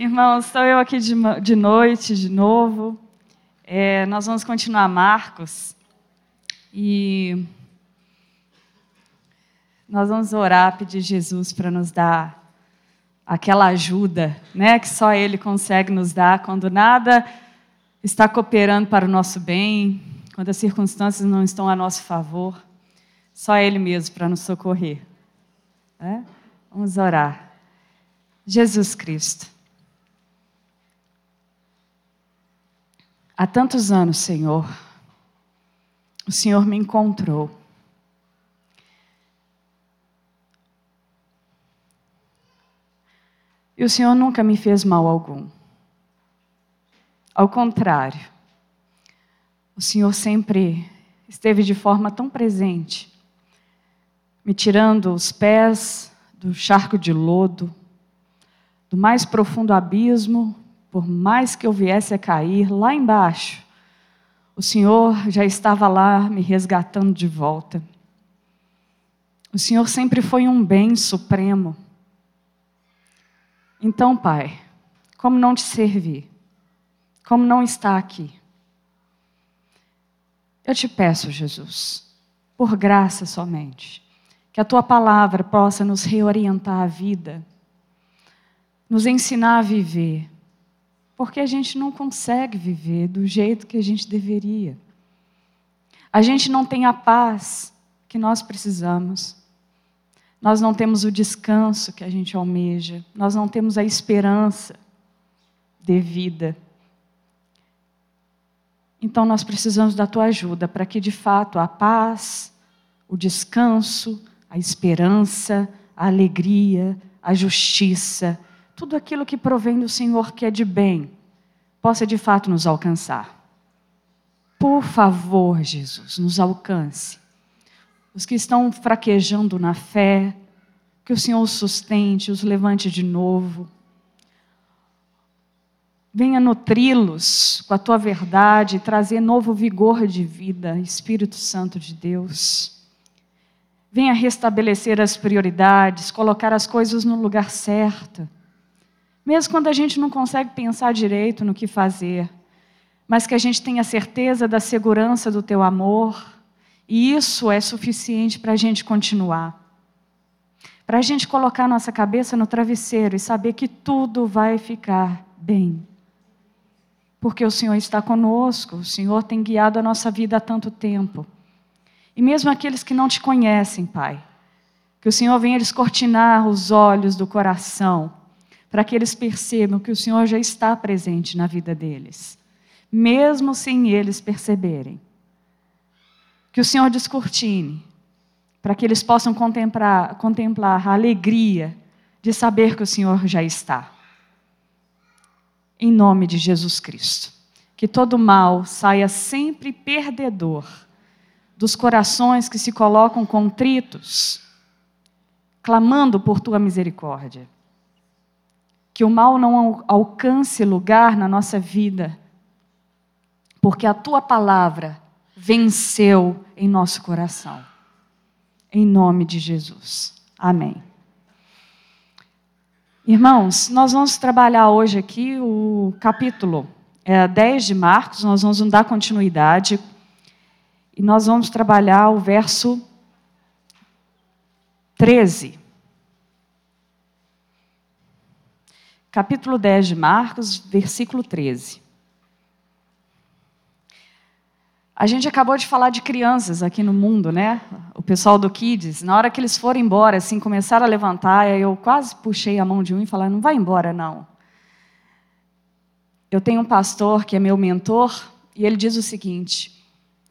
Irmãos, estou eu aqui de, de noite de novo. É, nós vamos continuar Marcos. E nós vamos orar, pedir Jesus para nos dar aquela ajuda, né, que só Ele consegue nos dar quando nada está cooperando para o nosso bem, quando as circunstâncias não estão a nosso favor. Só Ele mesmo para nos socorrer. Né? Vamos orar. Jesus Cristo. Há tantos anos, Senhor, o Senhor me encontrou. E o Senhor nunca me fez mal algum. Ao contrário, o Senhor sempre esteve de forma tão presente, me tirando os pés do charco de lodo, do mais profundo abismo, por mais que eu viesse a cair lá embaixo, o Senhor já estava lá me resgatando de volta. O Senhor sempre foi um bem supremo. Então, Pai, como não te servir? Como não estar aqui? Eu te peço, Jesus, por graça somente, que a tua palavra possa nos reorientar a vida, nos ensinar a viver porque a gente não consegue viver do jeito que a gente deveria. A gente não tem a paz que nós precisamos. Nós não temos o descanso que a gente almeja. Nós não temos a esperança devida. Então nós precisamos da tua ajuda para que de fato a paz, o descanso, a esperança, a alegria, a justiça, tudo aquilo que provém do Senhor que é de bem, possa de fato nos alcançar. Por favor, Jesus, nos alcance. Os que estão fraquejando na fé, que o Senhor os sustente, os levante de novo. Venha nutri-los com a tua verdade trazer novo vigor de vida, Espírito Santo de Deus. Venha restabelecer as prioridades, colocar as coisas no lugar certo mesmo quando a gente não consegue pensar direito no que fazer, mas que a gente tenha certeza da segurança do teu amor, e isso é suficiente para a gente continuar. Para a gente colocar nossa cabeça no travesseiro e saber que tudo vai ficar bem. Porque o Senhor está conosco, o Senhor tem guiado a nossa vida há tanto tempo. E mesmo aqueles que não te conhecem, Pai, que o Senhor venha descortinar os olhos do coração para que eles percebam que o Senhor já está presente na vida deles, mesmo sem eles perceberem. Que o Senhor descortine, para que eles possam contemplar, contemplar a alegria de saber que o Senhor já está. Em nome de Jesus Cristo. Que todo mal saia sempre perdedor dos corações que se colocam contritos, clamando por tua misericórdia que o mal não alcance lugar na nossa vida, porque a tua palavra venceu em nosso coração. Em nome de Jesus. Amém. Irmãos, nós vamos trabalhar hoje aqui o capítulo é, 10 de Marcos, nós vamos dar continuidade e nós vamos trabalhar o verso 13. Capítulo 10 de Marcos, versículo 13. A gente acabou de falar de crianças aqui no mundo, né? O pessoal do Kids, na hora que eles foram embora, assim, começaram a levantar, eu quase puxei a mão de um e falei: não vai embora, não. Eu tenho um pastor que é meu mentor, e ele diz o seguinte: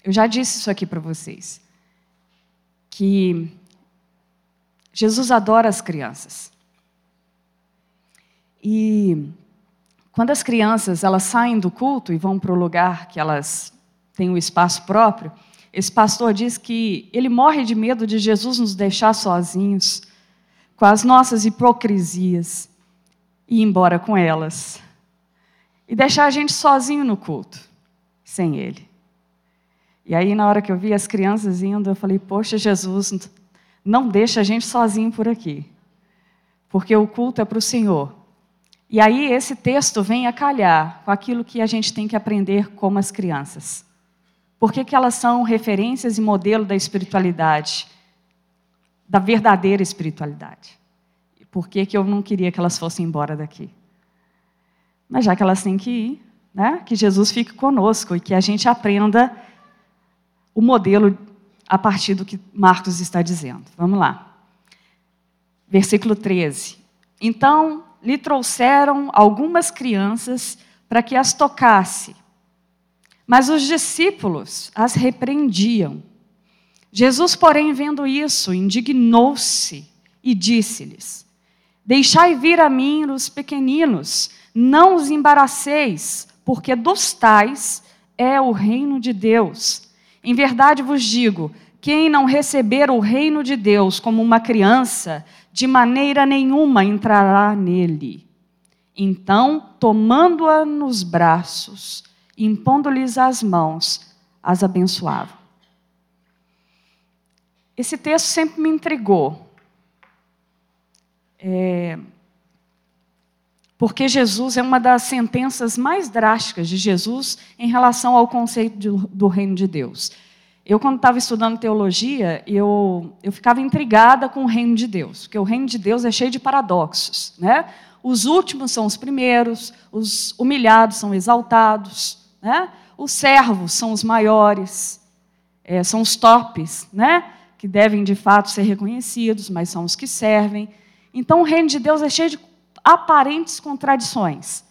eu já disse isso aqui para vocês, que Jesus adora as crianças. E quando as crianças elas saem do culto e vão para o lugar que elas têm o um espaço próprio, esse pastor diz que ele morre de medo de Jesus nos deixar sozinhos com as nossas hipocrisias e ir embora com elas. E deixar a gente sozinho no culto, sem ele. E aí, na hora que eu vi as crianças indo, eu falei: Poxa, Jesus, não deixa a gente sozinho por aqui. Porque o culto é para o Senhor. E aí esse texto vem a calhar com aquilo que a gente tem que aprender como as crianças. Por que, que elas são referências e modelo da espiritualidade, da verdadeira espiritualidade? Por que, que eu não queria que elas fossem embora daqui? Mas já que elas têm que ir, né, que Jesus fique conosco e que a gente aprenda o modelo a partir do que Marcos está dizendo. Vamos lá. Versículo 13. Então lhe trouxeram algumas crianças para que as tocasse. Mas os discípulos as repreendiam. Jesus, porém, vendo isso, indignou-se e disse-lhes: Deixai vir a mim os pequeninos, não os embaraceis, porque dos tais é o reino de Deus. Em verdade vos digo: quem não receber o reino de Deus como uma criança, de maneira nenhuma entrará nele. Então, tomando-a nos braços, impondo-lhes as mãos, as abençoava. Esse texto sempre me intrigou. É, porque Jesus é uma das sentenças mais drásticas de Jesus em relação ao conceito do reino de Deus. Eu, quando estava estudando teologia, eu, eu ficava intrigada com o reino de Deus, porque o reino de Deus é cheio de paradoxos. Né? Os últimos são os primeiros, os humilhados são exaltados, né? os servos são os maiores, é, são os tops, né? que devem de fato ser reconhecidos, mas são os que servem. Então, o reino de Deus é cheio de aparentes contradições.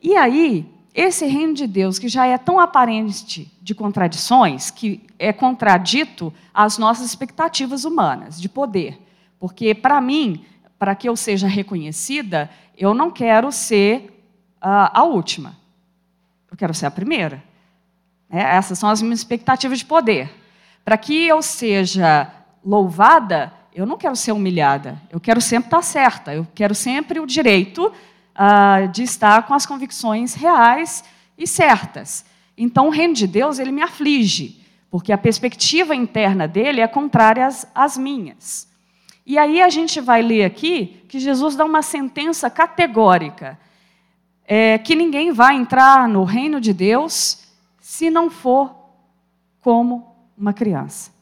E aí, esse reino de Deus, que já é tão aparente de contradições, que é contradito às nossas expectativas humanas de poder. Porque, para mim, para que eu seja reconhecida, eu não quero ser uh, a última. Eu quero ser a primeira. É, essas são as minhas expectativas de poder. Para que eu seja louvada, eu não quero ser humilhada, eu quero sempre estar certa, eu quero sempre o direito uh, de estar com as convicções reais e certas. Então, o reino de Deus, ele me aflige, porque a perspectiva interna dele é contrária às, às minhas. E aí a gente vai ler aqui que Jesus dá uma sentença categórica, é, que ninguém vai entrar no reino de Deus se não for como uma criança.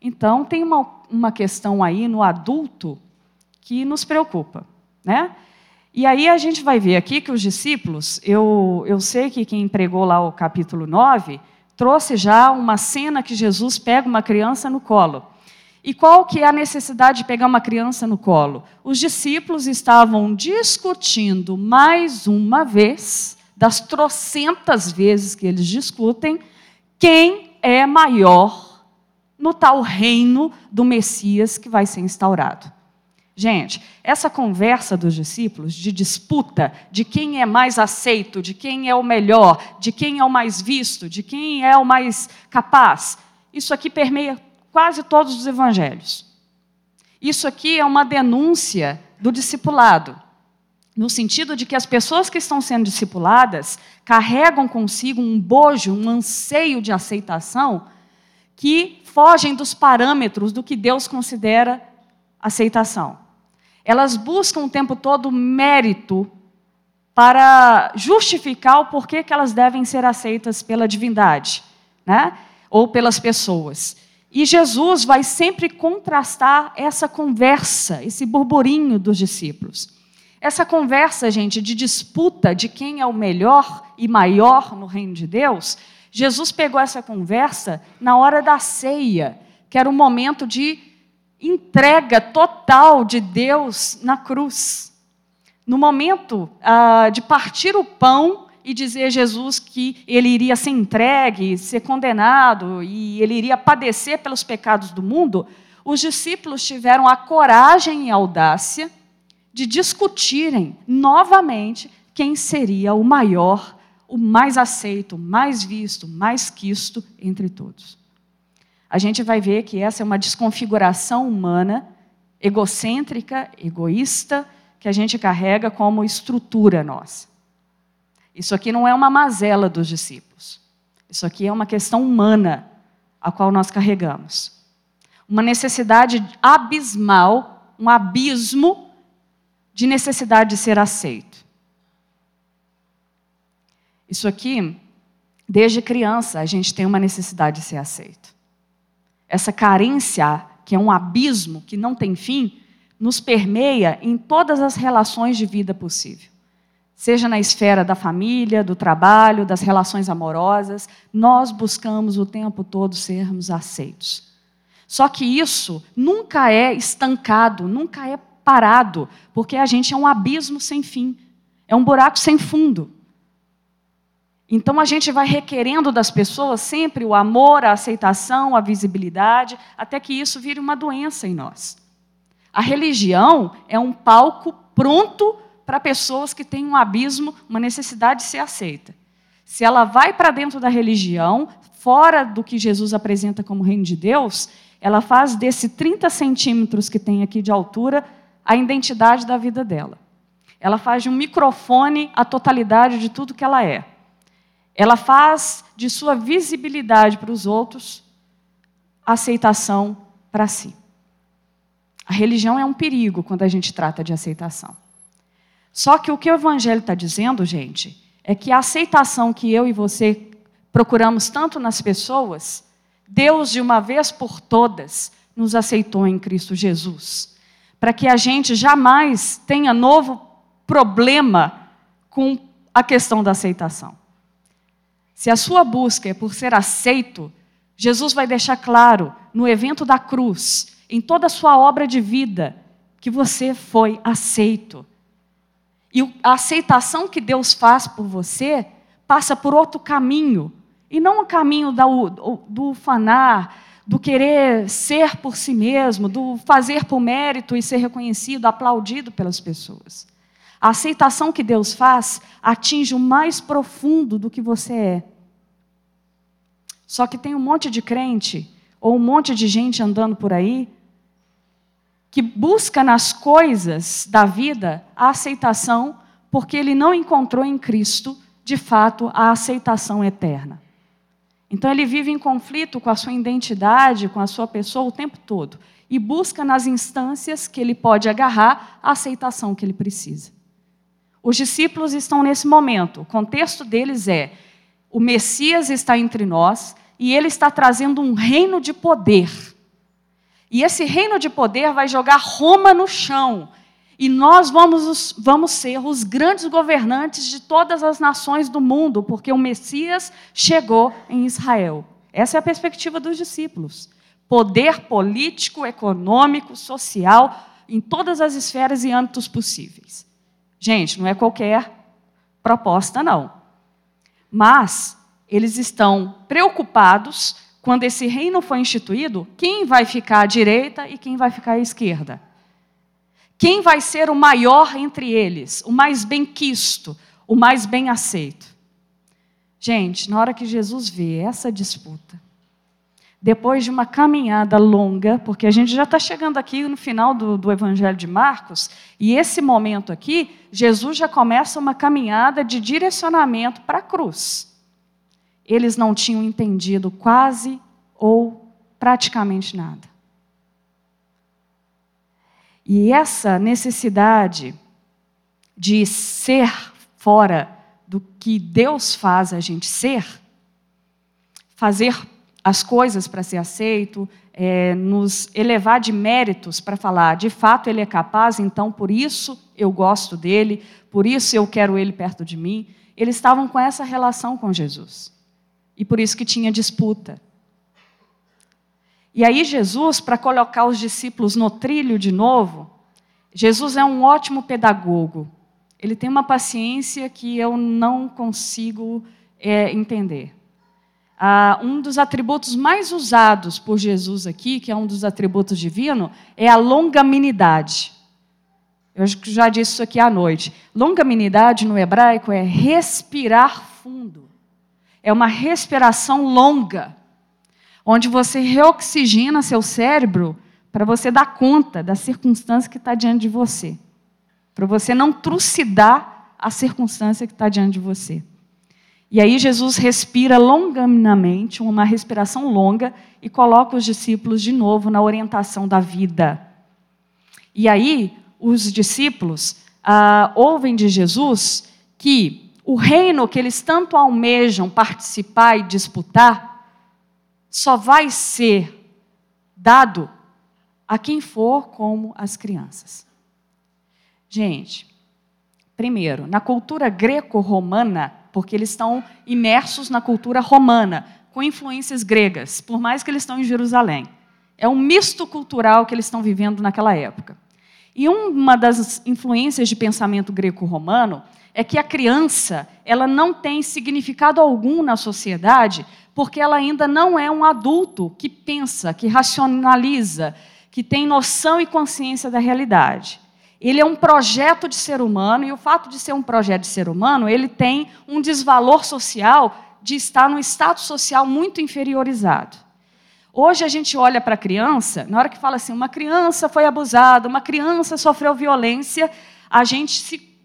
Então, tem uma, uma questão aí no adulto que nos preocupa. Né? E aí a gente vai ver aqui que os discípulos, eu, eu sei que quem pregou lá o capítulo 9, trouxe já uma cena que Jesus pega uma criança no colo. E qual que é a necessidade de pegar uma criança no colo? Os discípulos estavam discutindo mais uma vez, das trocentas vezes que eles discutem, quem é maior no tal reino do Messias que vai ser instaurado. Gente, essa conversa dos discípulos de disputa de quem é mais aceito, de quem é o melhor, de quem é o mais visto, de quem é o mais capaz, isso aqui permeia quase todos os evangelhos. Isso aqui é uma denúncia do discipulado, no sentido de que as pessoas que estão sendo discipuladas carregam consigo um bojo, um anseio de aceitação que fogem dos parâmetros do que Deus considera aceitação. Elas buscam o tempo todo mérito para justificar o porquê que elas devem ser aceitas pela divindade, né? ou pelas pessoas. E Jesus vai sempre contrastar essa conversa, esse burburinho dos discípulos. Essa conversa, gente, de disputa de quem é o melhor e maior no reino de Deus, Jesus pegou essa conversa na hora da ceia, que era um momento de entrega total de Deus na cruz. No momento ah, de partir o pão e dizer a Jesus que ele iria ser entregue, ser condenado e ele iria padecer pelos pecados do mundo, os discípulos tiveram a coragem e a audácia de discutirem novamente quem seria o maior o mais aceito, mais visto, mais quisto entre todos. A gente vai ver que essa é uma desconfiguração humana, egocêntrica, egoísta, que a gente carrega como estrutura nossa. Isso aqui não é uma mazela dos discípulos. Isso aqui é uma questão humana a qual nós carregamos. Uma necessidade abismal, um abismo de necessidade de ser aceito. Isso aqui, desde criança, a gente tem uma necessidade de ser aceito. Essa carência, que é um abismo que não tem fim, nos permeia em todas as relações de vida possível. Seja na esfera da família, do trabalho, das relações amorosas, nós buscamos o tempo todo sermos aceitos. Só que isso nunca é estancado, nunca é parado, porque a gente é um abismo sem fim, é um buraco sem fundo. Então a gente vai requerendo das pessoas sempre o amor, a aceitação, a visibilidade, até que isso vire uma doença em nós. A religião é um palco pronto para pessoas que têm um abismo, uma necessidade de ser aceita. Se ela vai para dentro da religião, fora do que Jesus apresenta como reino de Deus, ela faz desse 30 centímetros que tem aqui de altura a identidade da vida dela. Ela faz de um microfone a totalidade de tudo que ela é. Ela faz de sua visibilidade para os outros aceitação para si. A religião é um perigo quando a gente trata de aceitação. Só que o que o Evangelho está dizendo, gente, é que a aceitação que eu e você procuramos tanto nas pessoas Deus, de uma vez por todas, nos aceitou em Cristo Jesus, para que a gente jamais tenha novo problema com a questão da aceitação. Se a sua busca é por ser aceito, Jesus vai deixar claro no evento da cruz, em toda a sua obra de vida, que você foi aceito. E a aceitação que Deus faz por você passa por outro caminho, e não o caminho do, do fanar, do querer ser por si mesmo, do fazer por mérito e ser reconhecido, aplaudido pelas pessoas. A aceitação que Deus faz atinge o mais profundo do que você é. Só que tem um monte de crente, ou um monte de gente andando por aí, que busca nas coisas da vida a aceitação, porque ele não encontrou em Cristo, de fato, a aceitação eterna. Então ele vive em conflito com a sua identidade, com a sua pessoa o tempo todo e busca nas instâncias que ele pode agarrar a aceitação que ele precisa. Os discípulos estão nesse momento. O contexto deles é: o Messias está entre nós e ele está trazendo um reino de poder. E esse reino de poder vai jogar Roma no chão e nós vamos, vamos ser os grandes governantes de todas as nações do mundo, porque o Messias chegou em Israel. Essa é a perspectiva dos discípulos. Poder político, econômico, social, em todas as esferas e âmbitos possíveis. Gente, não é qualquer proposta, não. Mas eles estão preocupados quando esse reino foi instituído, quem vai ficar à direita e quem vai ficar à esquerda. Quem vai ser o maior entre eles, o mais bem quisto, o mais bem aceito? Gente, na hora que Jesus vê essa disputa, depois de uma caminhada longa, porque a gente já está chegando aqui no final do, do Evangelho de Marcos, e esse momento aqui, Jesus já começa uma caminhada de direcionamento para a cruz. Eles não tinham entendido quase ou praticamente nada. E essa necessidade de ser fora do que Deus faz a gente ser, fazer as coisas para ser aceito, é, nos elevar de méritos para falar, de fato ele é capaz, então por isso eu gosto dele, por isso eu quero ele perto de mim. Eles estavam com essa relação com Jesus. E por isso que tinha disputa. E aí, Jesus, para colocar os discípulos no trilho de novo, Jesus é um ótimo pedagogo. Ele tem uma paciência que eu não consigo é, entender. Ah, um dos atributos mais usados por Jesus aqui, que é um dos atributos divinos, é a longanimidade. Eu já disse isso aqui à noite. Longanimidade no hebraico é respirar fundo. É uma respiração longa onde você reoxigena seu cérebro para você dar conta da circunstância que está diante de você, para você não trucidar a circunstância que está diante de você. E aí Jesus respira longamente, uma respiração longa, e coloca os discípulos de novo na orientação da vida. E aí os discípulos ah, ouvem de Jesus que o reino que eles tanto almejam participar e disputar só vai ser dado a quem for como as crianças. Gente, primeiro, na cultura greco-romana, porque eles estão imersos na cultura romana, com influências gregas, por mais que eles estão em Jerusalém. É um misto cultural que eles estão vivendo naquela época. E uma das influências de pensamento greco-romano é que a criança ela não tem significado algum na sociedade, porque ela ainda não é um adulto que pensa, que racionaliza, que tem noção e consciência da realidade. Ele é um projeto de ser humano, e o fato de ser um projeto de ser humano, ele tem um desvalor social de estar num status social muito inferiorizado. Hoje a gente olha para a criança, na hora que fala assim, uma criança foi abusada, uma criança sofreu violência, a gente se,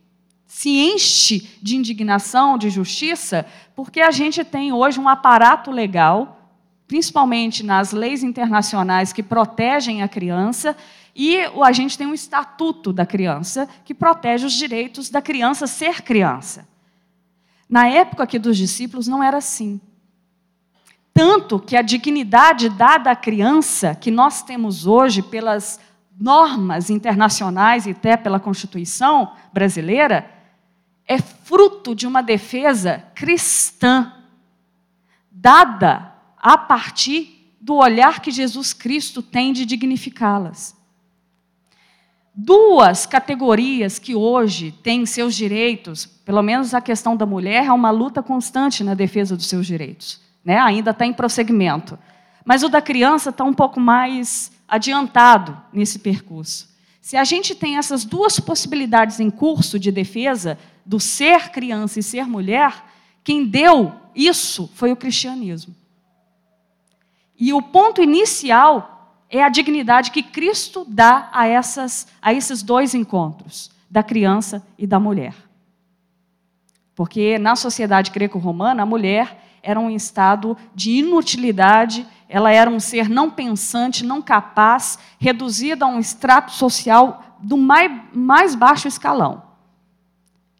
se enche de indignação, de justiça, porque a gente tem hoje um aparato legal, principalmente nas leis internacionais que protegem a criança, e a gente tem um estatuto da criança que protege os direitos da criança ser criança. Na época aqui dos discípulos não era assim. Tanto que a dignidade dada à criança, que nós temos hoje pelas normas internacionais e até pela Constituição brasileira, é fruto de uma defesa cristã, dada a partir do olhar que Jesus Cristo tem de dignificá-las duas categorias que hoje têm seus direitos, pelo menos a questão da mulher, é uma luta constante na defesa dos seus direitos. Né? Ainda está em prosseguimento. Mas o da criança está um pouco mais adiantado nesse percurso. Se a gente tem essas duas possibilidades em curso de defesa, do ser criança e ser mulher, quem deu isso foi o cristianismo. E o ponto inicial é a dignidade que Cristo dá a, essas, a esses dois encontros, da criança e da mulher. Porque na sociedade greco-romana, a mulher era um estado de inutilidade, ela era um ser não pensante, não capaz, reduzida a um extrato social do mais, mais baixo escalão,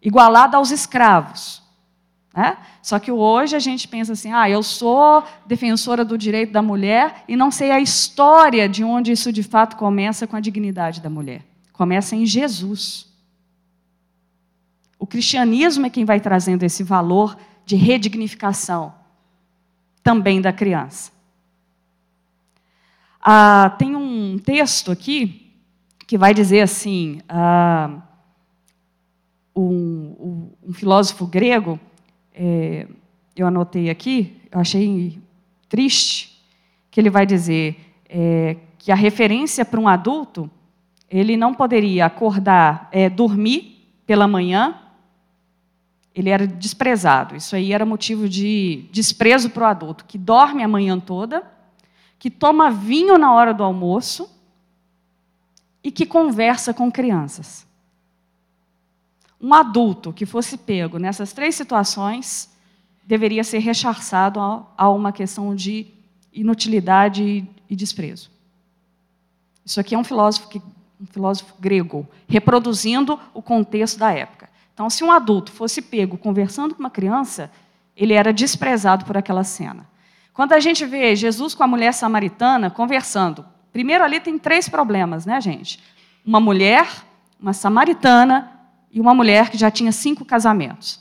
igualada aos escravos. Né? Só que hoje a gente pensa assim: ah, eu sou defensora do direito da mulher e não sei a história de onde isso de fato começa com a dignidade da mulher. Começa em Jesus. O cristianismo é quem vai trazendo esse valor de redignificação também da criança. Ah, tem um texto aqui que vai dizer assim: ah, um, um filósofo grego é, eu anotei aqui, eu achei triste, que ele vai dizer é, que a referência para um adulto, ele não poderia acordar, é, dormir pela manhã, ele era desprezado. Isso aí era motivo de desprezo para o adulto, que dorme a manhã toda, que toma vinho na hora do almoço e que conversa com crianças um adulto que fosse pego nessas três situações deveria ser rechaçado a, uma questão de inutilidade e desprezo. Isso aqui é um filósofo, que, um filósofo grego, reproduzindo o contexto da época. Então, se um adulto fosse pego conversando com uma criança, ele era desprezado por aquela cena. Quando a gente vê Jesus com a mulher samaritana conversando, primeiro ali tem três problemas, né, gente? Uma mulher, uma samaritana e uma mulher que já tinha cinco casamentos.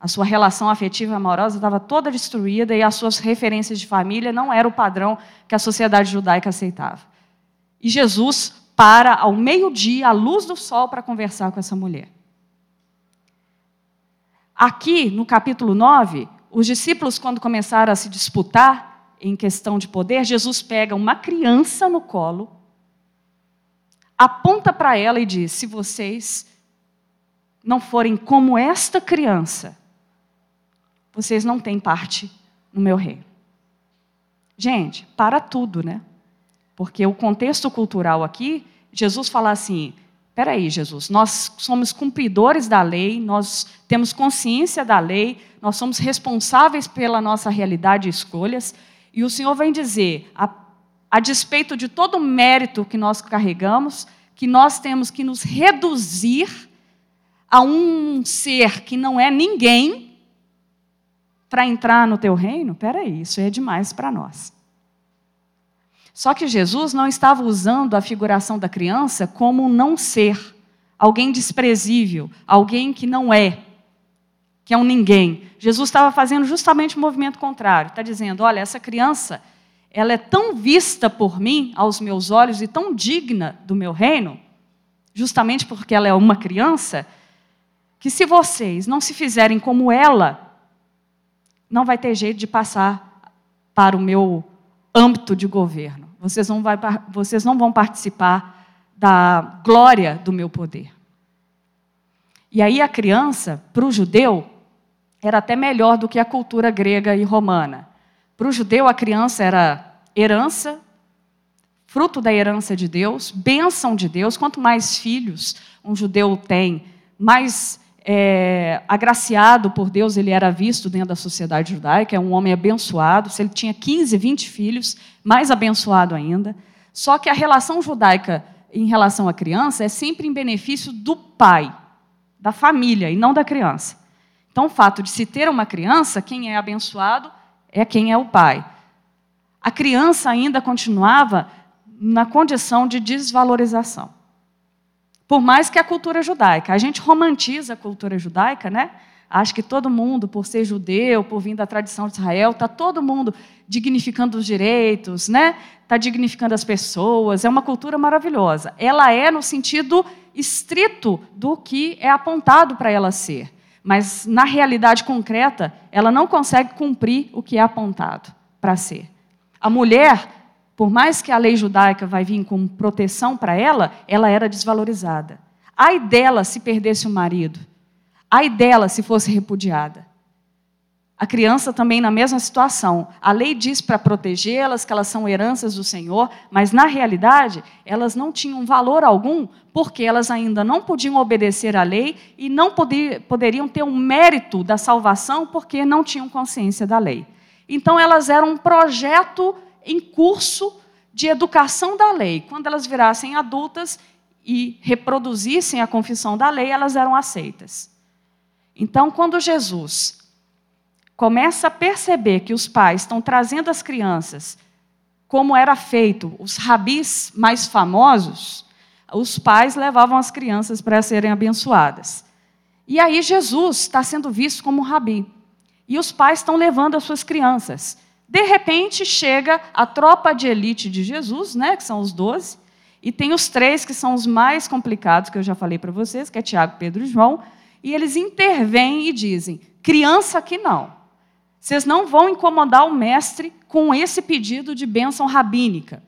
A sua relação afetiva e amorosa estava toda destruída e as suas referências de família não eram o padrão que a sociedade judaica aceitava. E Jesus para ao meio-dia, à luz do sol, para conversar com essa mulher. Aqui, no capítulo 9, os discípulos, quando começaram a se disputar em questão de poder, Jesus pega uma criança no colo, aponta para ela e diz: Se vocês não forem como esta criança, vocês não têm parte no meu reino. Gente, para tudo, né? Porque o contexto cultural aqui, Jesus fala assim: peraí, Jesus, nós somos cumpridores da lei, nós temos consciência da lei, nós somos responsáveis pela nossa realidade e escolhas, e o Senhor vem dizer, a, a despeito de todo o mérito que nós carregamos, que nós temos que nos reduzir a um ser que não é ninguém para entrar no teu reino? Peraí, isso é demais para nós. Só que Jesus não estava usando a figuração da criança como um não ser, alguém desprezível, alguém que não é, que é um ninguém. Jesus estava fazendo justamente o movimento contrário. Está dizendo: olha, essa criança, ela é tão vista por mim, aos meus olhos, e tão digna do meu reino, justamente porque ela é uma criança, que se vocês não se fizerem como ela, não vai ter jeito de passar para o meu âmbito de governo. Vocês não, vai, vocês não vão participar da glória do meu poder. E aí a criança, para o judeu, era até melhor do que a cultura grega e romana. Para o judeu, a criança era herança, fruto da herança de Deus, bênção de Deus. Quanto mais filhos um judeu tem, mais é, agraciado por Deus ele era visto dentro da sociedade judaica, é um homem abençoado. Se ele tinha 15, 20 filhos, mais abençoado ainda. Só que a relação judaica em relação à criança é sempre em benefício do pai, da família, e não da criança. Então, o fato de se ter uma criança, quem é abençoado é quem é o pai. A criança ainda continuava na condição de desvalorização. Por mais que a cultura judaica, a gente romantiza a cultura judaica, né? Acho que todo mundo, por ser judeu, por vir da tradição de Israel, está todo mundo dignificando os direitos, né? Está dignificando as pessoas. É uma cultura maravilhosa. Ela é no sentido estrito do que é apontado para ela ser mas na realidade concreta, ela não consegue cumprir o que é apontado para ser. A mulher, por mais que a lei judaica vai vir com proteção para ela, ela era desvalorizada. Ai dela se perdesse o marido. Ai dela se fosse repudiada. A criança também na mesma situação. A lei diz para protegê-las que elas são heranças do Senhor, mas na realidade elas não tinham valor algum, porque elas ainda não podiam obedecer à lei e não poder, poderiam ter um mérito da salvação porque não tinham consciência da lei. Então elas eram um projeto em curso de educação da lei. Quando elas virassem adultas e reproduzissem a confissão da lei, elas eram aceitas. Então, quando Jesus começa a perceber que os pais estão trazendo as crianças, como era feito, os rabis mais famosos, os pais levavam as crianças para serem abençoadas. E aí Jesus está sendo visto como um rabi. E os pais estão levando as suas crianças. De repente chega a tropa de elite de Jesus, né, que são os doze, e tem os três que são os mais complicados, que eu já falei para vocês, que é Tiago, Pedro e João, e eles intervêm e dizem: criança que não. Vocês não vão incomodar o mestre com esse pedido de bênção rabínica.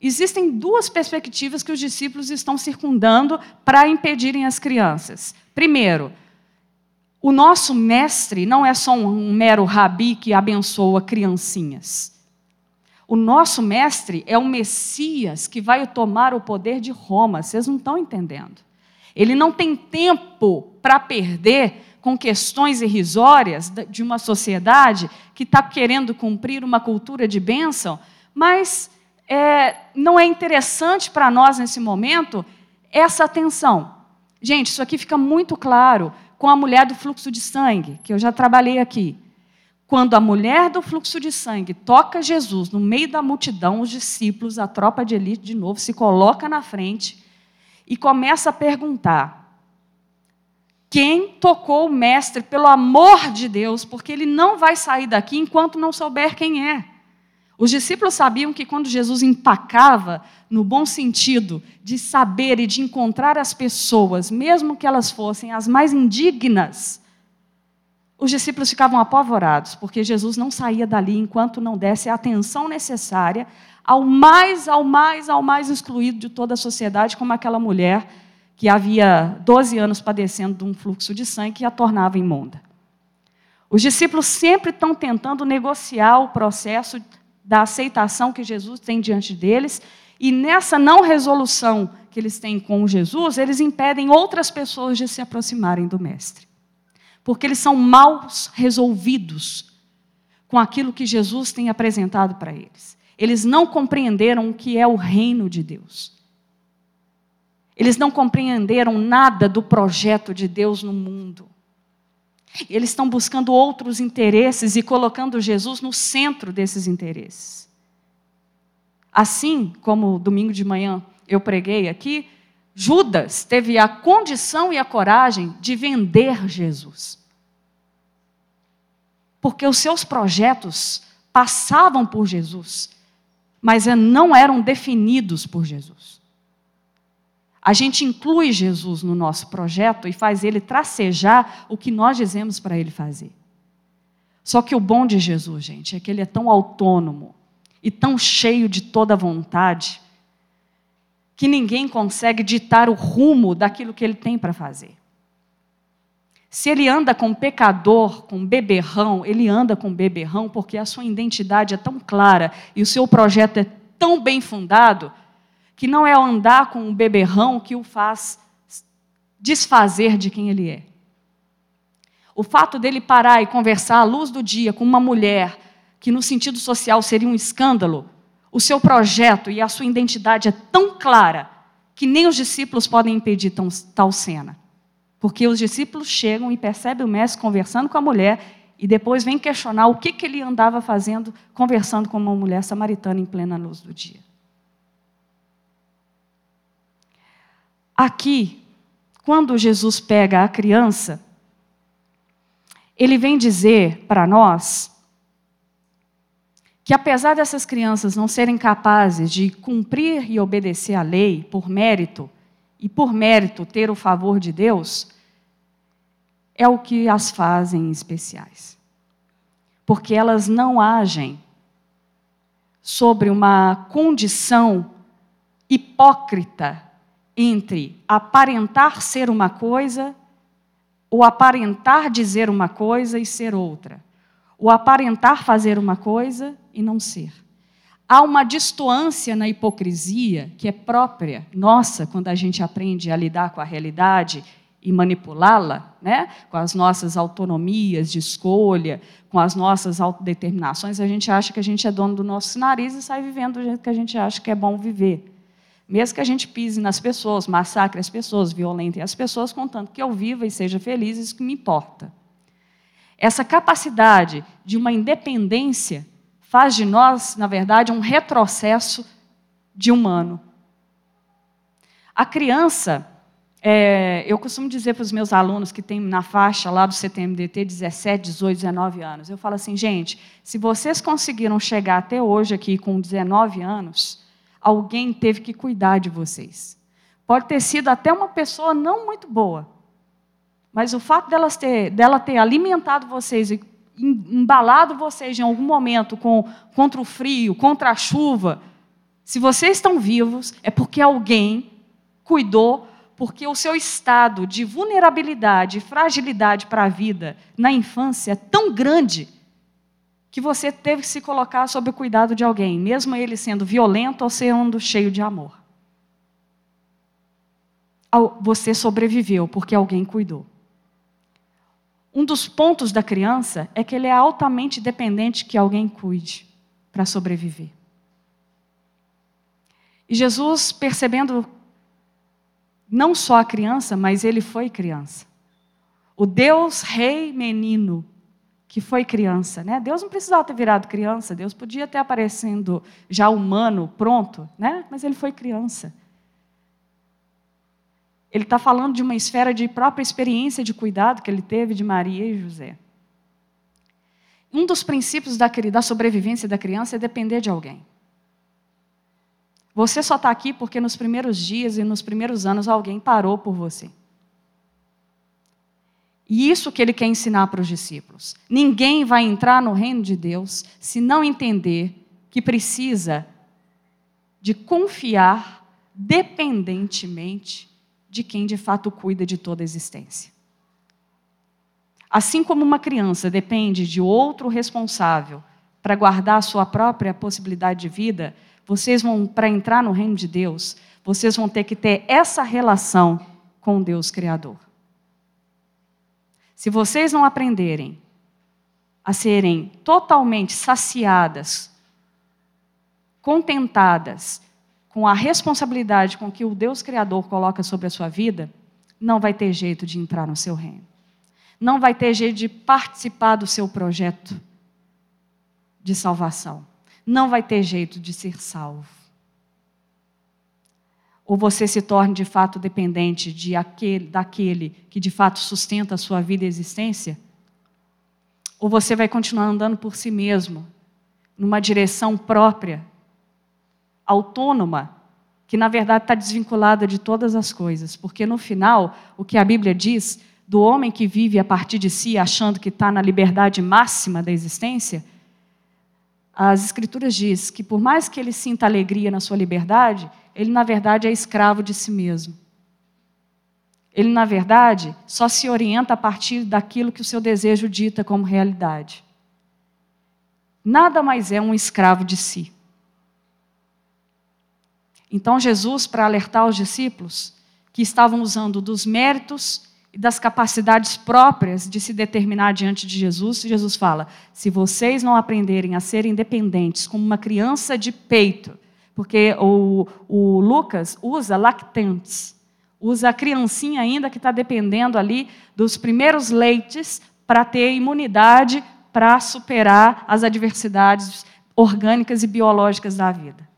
Existem duas perspectivas que os discípulos estão circundando para impedirem as crianças. Primeiro, o nosso mestre não é só um mero rabi que abençoa criancinhas. O nosso mestre é o Messias que vai tomar o poder de Roma. Vocês não estão entendendo. Ele não tem tempo para perder com questões irrisórias de uma sociedade que está querendo cumprir uma cultura de bênção, mas é, não é interessante para nós nesse momento essa atenção. Gente, isso aqui fica muito claro com a mulher do fluxo de sangue, que eu já trabalhei aqui. Quando a mulher do fluxo de sangue toca Jesus no meio da multidão, os discípulos, a tropa de elite, de novo, se coloca na frente e começa a perguntar: quem tocou o mestre, pelo amor de Deus, porque ele não vai sair daqui enquanto não souber quem é. Os discípulos sabiam que quando Jesus empacava, no bom sentido, de saber e de encontrar as pessoas, mesmo que elas fossem as mais indignas, os discípulos ficavam apavorados, porque Jesus não saía dali enquanto não desse a atenção necessária ao mais, ao mais, ao mais excluído de toda a sociedade, como aquela mulher que havia 12 anos padecendo de um fluxo de sangue que a tornava imunda. Os discípulos sempre estão tentando negociar o processo da aceitação que Jesus tem diante deles, e nessa não resolução que eles têm com Jesus, eles impedem outras pessoas de se aproximarem do Mestre. Porque eles são mal resolvidos com aquilo que Jesus tem apresentado para eles. Eles não compreenderam o que é o reino de Deus. Eles não compreenderam nada do projeto de Deus no mundo. Eles estão buscando outros interesses e colocando Jesus no centro desses interesses. Assim como domingo de manhã eu preguei aqui, Judas teve a condição e a coragem de vender Jesus. Porque os seus projetos passavam por Jesus, mas não eram definidos por Jesus. A gente inclui Jesus no nosso projeto e faz ele tracejar o que nós dizemos para ele fazer. Só que o bom de Jesus, gente, é que ele é tão autônomo e tão cheio de toda vontade que ninguém consegue ditar o rumo daquilo que ele tem para fazer. Se ele anda com pecador, com beberrão, ele anda com beberrão porque a sua identidade é tão clara e o seu projeto é tão bem fundado que não é andar com um beberrão que o faz desfazer de quem ele é. O fato dele parar e conversar à luz do dia com uma mulher que, no sentido social, seria um escândalo, o seu projeto e a sua identidade é tão clara que nem os discípulos podem impedir tão, tal cena. Porque os discípulos chegam e percebem o mestre conversando com a mulher e depois vem questionar o que, que ele andava fazendo conversando com uma mulher samaritana em plena luz do dia. Aqui, quando Jesus pega a criança, ele vem dizer para nós que apesar dessas crianças não serem capazes de cumprir e obedecer a lei por mérito, e por mérito ter o favor de Deus, é o que as fazem especiais. Porque elas não agem sobre uma condição hipócrita entre aparentar ser uma coisa ou aparentar dizer uma coisa e ser outra. O aparentar fazer uma coisa e não ser. Há uma distoância na hipocrisia que é própria nossa quando a gente aprende a lidar com a realidade e manipulá-la, né? com as nossas autonomias de escolha, com as nossas autodeterminações, a gente acha que a gente é dono do nosso nariz e sai vivendo do jeito que a gente acha que é bom viver. Mesmo que a gente pise nas pessoas, massacre as pessoas, violente as pessoas, contanto que eu viva e seja feliz, isso que me importa. Essa capacidade de uma independência faz de nós, na verdade, um retrocesso de humano. A criança, é, eu costumo dizer para os meus alunos que têm na faixa lá do CTMDT 17, 18, 19 anos, eu falo assim, gente, se vocês conseguiram chegar até hoje aqui com 19 anos, alguém teve que cuidar de vocês. Pode ter sido até uma pessoa não muito boa, mas o fato delas ter, dela ter alimentado vocês e embalado vocês em algum momento com, contra o frio, contra a chuva, se vocês estão vivos, é porque alguém cuidou, porque o seu estado de vulnerabilidade e fragilidade para a vida na infância é tão grande que você teve que se colocar sob o cuidado de alguém, mesmo ele sendo violento ou sendo cheio de amor. Você sobreviveu porque alguém cuidou. Um dos pontos da criança é que ele é altamente dependente que alguém cuide para sobreviver. E Jesus, percebendo não só a criança, mas ele foi criança. O Deus rei menino que foi criança, né? Deus não precisava ter virado criança, Deus podia ter aparecendo já humano, pronto, né? Mas ele foi criança. Ele está falando de uma esfera de própria experiência de cuidado que ele teve de Maria e José. Um dos princípios da, da sobrevivência da criança é depender de alguém. Você só está aqui porque nos primeiros dias e nos primeiros anos alguém parou por você. E isso que ele quer ensinar para os discípulos. Ninguém vai entrar no reino de Deus se não entender que precisa de confiar dependentemente de quem de fato cuida de toda a existência. Assim como uma criança depende de outro responsável para guardar a sua própria possibilidade de vida, vocês vão, para entrar no reino de Deus, vocês vão ter que ter essa relação com Deus Criador. Se vocês não aprenderem a serem totalmente saciadas, contentadas com a responsabilidade com que o Deus Criador coloca sobre a sua vida, não vai ter jeito de entrar no seu reino. Não vai ter jeito de participar do seu projeto de salvação. Não vai ter jeito de ser salvo. Ou você se torne de fato dependente de aquele, daquele que de fato sustenta a sua vida e existência, ou você vai continuar andando por si mesmo, numa direção própria, autônoma, que na verdade está desvinculada de todas as coisas, porque no final, o que a Bíblia diz do homem que vive a partir de si, achando que está na liberdade máxima da existência, as Escrituras diz que por mais que ele sinta alegria na sua liberdade, ele na verdade é escravo de si mesmo. Ele, na verdade, só se orienta a partir daquilo que o seu desejo dita como realidade. Nada mais é um escravo de si. Então, Jesus, para alertar os discípulos que estavam usando dos méritos e das capacidades próprias de se determinar diante de Jesus, Jesus fala: se vocês não aprenderem a ser independentes como uma criança de peito, porque o, o Lucas usa lactantes, usa a criancinha ainda que está dependendo ali dos primeiros leites para ter imunidade para superar as adversidades orgânicas e biológicas da vida.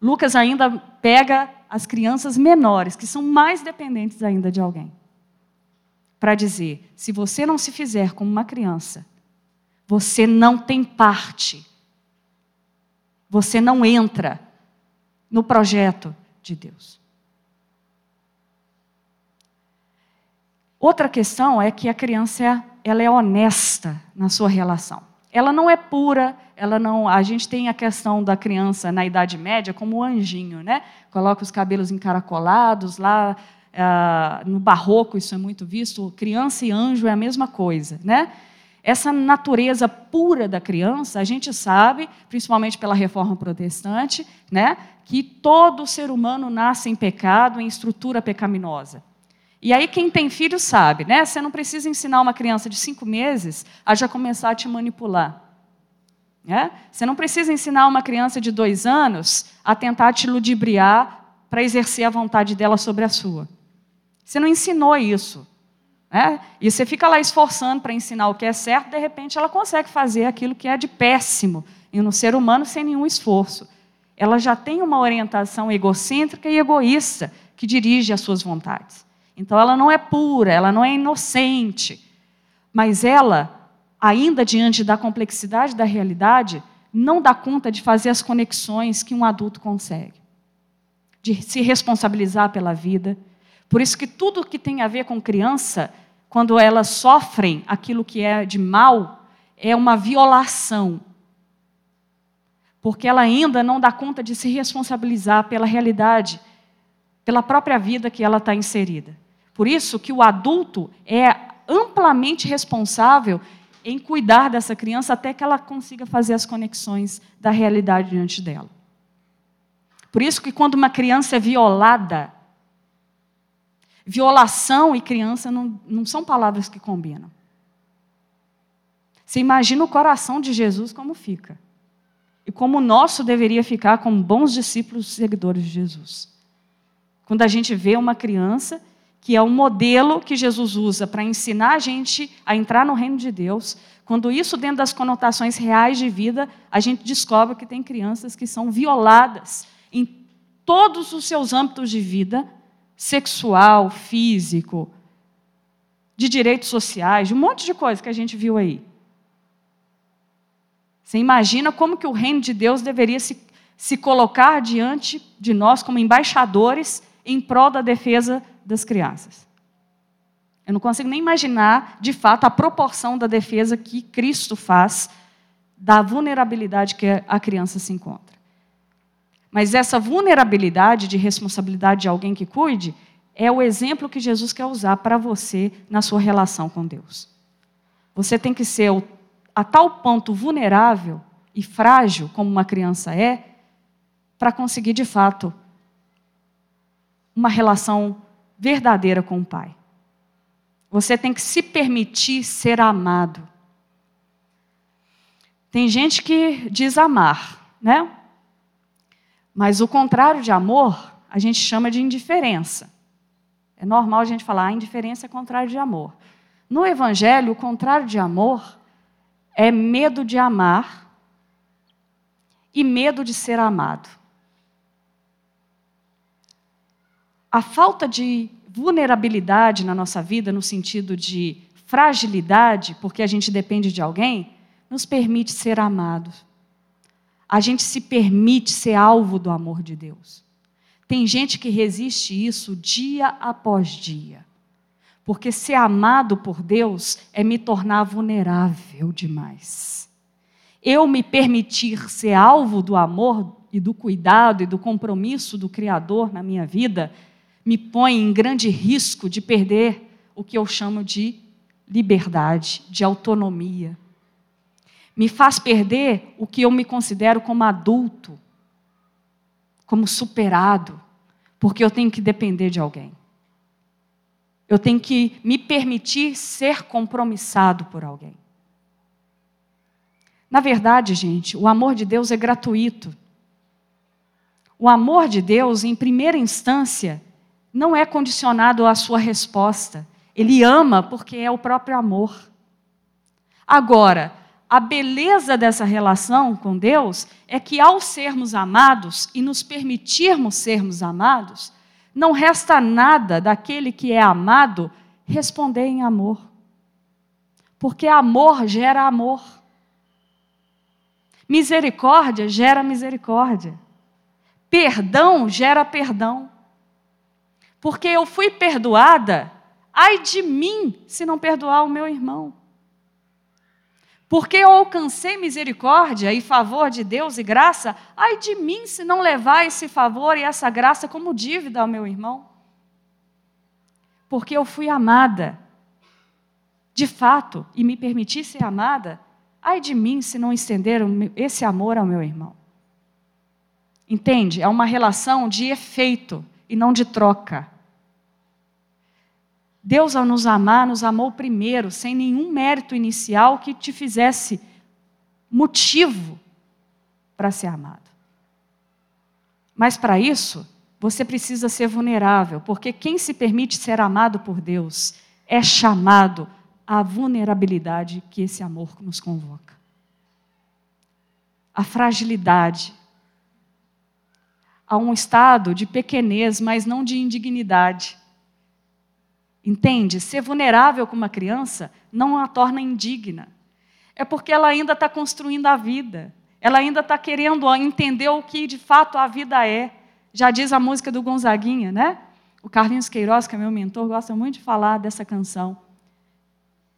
Lucas ainda pega as crianças menores, que são mais dependentes ainda de alguém, para dizer: se você não se fizer como uma criança, você não tem parte, você não entra no projeto de Deus. Outra questão é que a criança ela é honesta na sua relação. Ela não é pura, ela não. A gente tem a questão da criança na Idade Média como um anjinho, né? Coloca os cabelos encaracolados lá uh, no Barroco isso é muito visto. Criança e anjo é a mesma coisa, né? Essa natureza pura da criança, a gente sabe, principalmente pela reforma protestante, né, que todo ser humano nasce em pecado, em estrutura pecaminosa. E aí quem tem filho sabe, né? Você não precisa ensinar uma criança de cinco meses a já começar a te manipular. Né? Você não precisa ensinar uma criança de dois anos a tentar te ludibriar para exercer a vontade dela sobre a sua. Você não ensinou isso. Né? E você fica lá esforçando para ensinar o que é certo, de repente ela consegue fazer aquilo que é de péssimo e no ser humano sem nenhum esforço. Ela já tem uma orientação egocêntrica e egoísta que dirige as suas vontades. Então ela não é pura, ela não é inocente, mas ela, ainda diante da complexidade da realidade, não dá conta de fazer as conexões que um adulto consegue, de se responsabilizar pela vida. Por isso que tudo que tem a ver com criança, quando elas sofrem aquilo que é de mal, é uma violação. Porque ela ainda não dá conta de se responsabilizar pela realidade, pela própria vida que ela está inserida. Por isso que o adulto é amplamente responsável em cuidar dessa criança até que ela consiga fazer as conexões da realidade diante dela. Por isso que quando uma criança é violada, violação e criança não, não são palavras que combinam. Você imagina o coração de Jesus como fica. E como o nosso deveria ficar como bons discípulos seguidores de Jesus. Quando a gente vê uma criança que é um modelo que Jesus usa para ensinar a gente a entrar no reino de Deus. Quando isso, dentro das conotações reais de vida, a gente descobre que tem crianças que são violadas em todos os seus âmbitos de vida sexual, físico, de direitos sociais, de um monte de coisa que a gente viu aí. Você imagina como que o reino de Deus deveria se, se colocar diante de nós como embaixadores em prol da defesa das crianças. Eu não consigo nem imaginar, de fato, a proporção da defesa que Cristo faz da vulnerabilidade que a criança se encontra. Mas essa vulnerabilidade de responsabilidade de alguém que cuide é o exemplo que Jesus quer usar para você na sua relação com Deus. Você tem que ser a tal ponto vulnerável e frágil como uma criança é, para conseguir de fato uma relação verdadeira com o Pai. Você tem que se permitir ser amado. Tem gente que diz amar, né? Mas o contrário de amor, a gente chama de indiferença. É normal a gente falar, ah, indiferença é contrário de amor. No Evangelho, o contrário de amor é medo de amar e medo de ser amado. A falta de vulnerabilidade na nossa vida, no sentido de fragilidade, porque a gente depende de alguém, nos permite ser amados. A gente se permite ser alvo do amor de Deus. Tem gente que resiste isso dia após dia. Porque ser amado por Deus é me tornar vulnerável demais. Eu me permitir ser alvo do amor e do cuidado e do compromisso do Criador na minha vida me põe em grande risco de perder o que eu chamo de liberdade, de autonomia. Me faz perder o que eu me considero como adulto, como superado, porque eu tenho que depender de alguém. Eu tenho que me permitir ser compromissado por alguém. Na verdade, gente, o amor de Deus é gratuito. O amor de Deus, em primeira instância, não é condicionado à sua resposta. Ele ama porque é o próprio amor. Agora, a beleza dessa relação com Deus é que, ao sermos amados e nos permitirmos sermos amados, não resta nada daquele que é amado responder em amor. Porque amor gera amor. Misericórdia gera misericórdia. Perdão gera perdão. Porque eu fui perdoada, ai de mim se não perdoar o meu irmão. Porque eu alcancei misericórdia e favor de Deus e graça, ai de mim se não levar esse favor e essa graça como dívida ao meu irmão. Porque eu fui amada, de fato, e me permiti ser amada, ai de mim se não estender esse amor ao meu irmão. Entende? É uma relação de efeito e não de troca. Deus, ao nos amar, nos amou primeiro, sem nenhum mérito inicial que te fizesse motivo para ser amado. Mas para isso, você precisa ser vulnerável, porque quem se permite ser amado por Deus é chamado à vulnerabilidade que esse amor nos convoca. A fragilidade, a um estado de pequenez, mas não de indignidade Entende? Ser vulnerável com uma criança não a torna indigna. É porque ela ainda está construindo a vida. Ela ainda está querendo entender o que de fato a vida é. Já diz a música do Gonzaguinha, né? O Carlinhos Queiroz, que é meu mentor, gosta muito de falar dessa canção.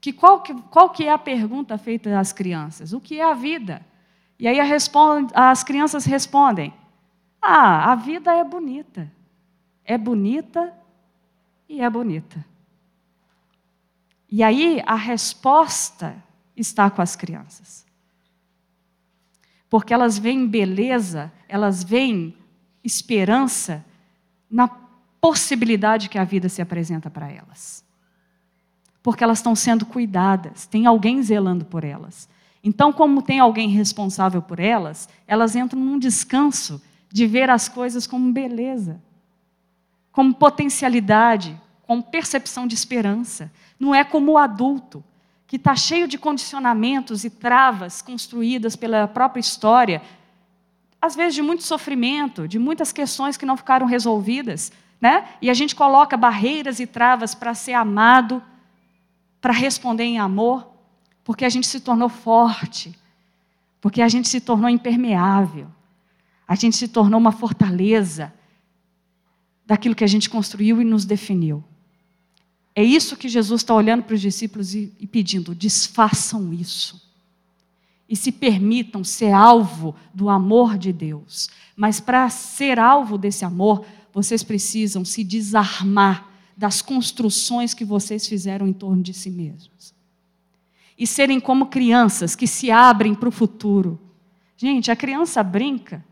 Que qual, que qual que é a pergunta feita às crianças? O que é a vida? E aí as crianças respondem: Ah, a vida é bonita. É bonita e é bonita. E aí a resposta está com as crianças. Porque elas veem beleza, elas veem esperança na possibilidade que a vida se apresenta para elas. Porque elas estão sendo cuidadas, tem alguém zelando por elas. Então, como tem alguém responsável por elas, elas entram num descanso de ver as coisas como beleza, como potencialidade, com percepção de esperança. Não é como o adulto, que está cheio de condicionamentos e travas construídas pela própria história, às vezes de muito sofrimento, de muitas questões que não ficaram resolvidas, né? E a gente coloca barreiras e travas para ser amado, para responder em amor, porque a gente se tornou forte, porque a gente se tornou impermeável, a gente se tornou uma fortaleza daquilo que a gente construiu e nos definiu. É isso que Jesus está olhando para os discípulos e, e pedindo: desfaçam isso. E se permitam ser alvo do amor de Deus. Mas para ser alvo desse amor, vocês precisam se desarmar das construções que vocês fizeram em torno de si mesmos. E serem como crianças que se abrem para o futuro. Gente, a criança brinca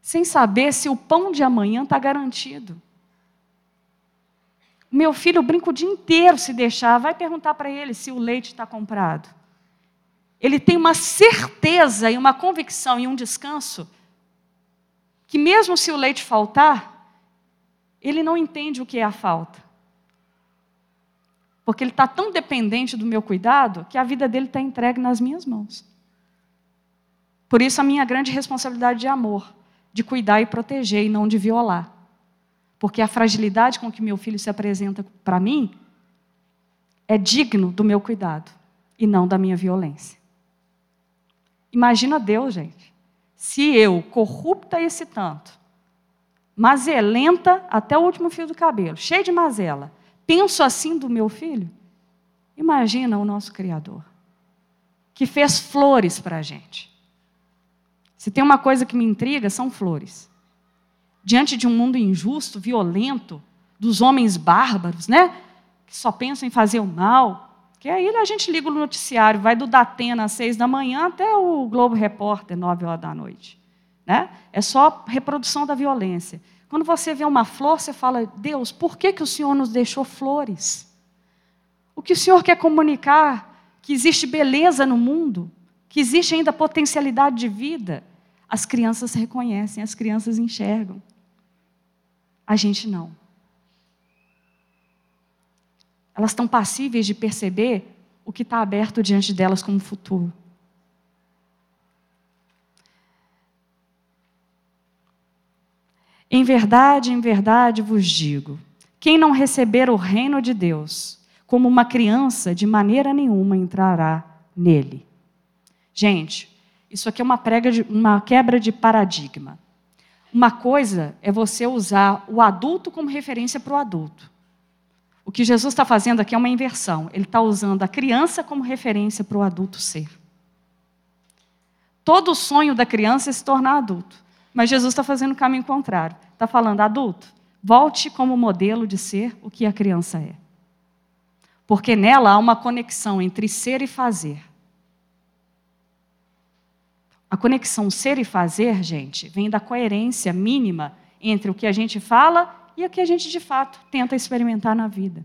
sem saber se o pão de amanhã está garantido. Meu filho brinca o dia inteiro se deixar, vai perguntar para ele se o leite está comprado. Ele tem uma certeza e uma convicção e um descanso que mesmo se o leite faltar, ele não entende o que é a falta. Porque ele está tão dependente do meu cuidado que a vida dele está entregue nas minhas mãos. Por isso, a minha grande responsabilidade de amor, de cuidar e proteger e não de violar. Porque a fragilidade com que meu filho se apresenta para mim é digno do meu cuidado e não da minha violência. Imagina Deus, gente. Se eu, corrupta esse tanto, mazelenta até o último fio do cabelo, cheio de mazela, penso assim do meu filho, imagina o nosso Criador, que fez flores para a gente. Se tem uma coisa que me intriga, são flores. Diante de um mundo injusto, violento, dos homens bárbaros, né? Que só pensam em fazer o mal, que aí a gente liga o noticiário, vai do Datena às seis da manhã até o Globo Repórter, nove horas da noite. Né? É só reprodução da violência. Quando você vê uma flor, você fala, Deus, por que, que o Senhor nos deixou flores? O que o Senhor quer comunicar? Que existe beleza no mundo, que existe ainda potencialidade de vida. As crianças reconhecem, as crianças enxergam. A gente não. Elas estão passíveis de perceber o que está aberto diante delas como futuro. Em verdade, em verdade vos digo: quem não receber o reino de Deus como uma criança, de maneira nenhuma entrará nele. Gente, isso aqui é uma, de, uma quebra de paradigma. Uma coisa é você usar o adulto como referência para o adulto. O que Jesus está fazendo aqui é uma inversão. Ele está usando a criança como referência para o adulto ser. Todo o sonho da criança é se tornar adulto. Mas Jesus está fazendo o caminho contrário. Está falando, adulto, volte como modelo de ser o que a criança é. Porque nela há uma conexão entre ser e fazer. A conexão ser e fazer, gente, vem da coerência mínima entre o que a gente fala e o que a gente de fato tenta experimentar na vida.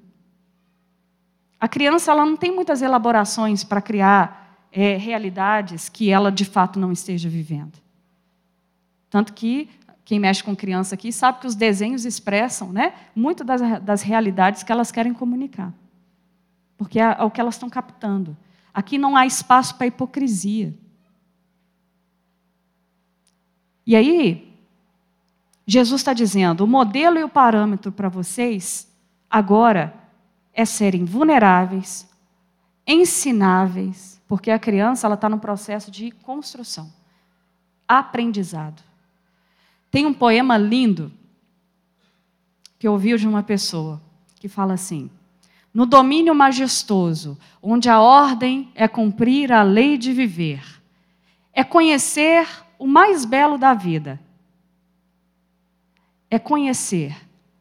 A criança ela não tem muitas elaborações para criar é, realidades que ela de fato não esteja vivendo. Tanto que quem mexe com criança aqui sabe que os desenhos expressam né, muito das, das realidades que elas querem comunicar. Porque é, é o que elas estão captando. Aqui não há espaço para hipocrisia. E aí, Jesus está dizendo: o modelo e o parâmetro para vocês agora é serem vulneráveis, ensináveis, porque a criança ela está no processo de construção, aprendizado. Tem um poema lindo que eu ouvi de uma pessoa que fala assim: no domínio majestoso, onde a ordem é cumprir a lei de viver, é conhecer o mais belo da vida é conhecer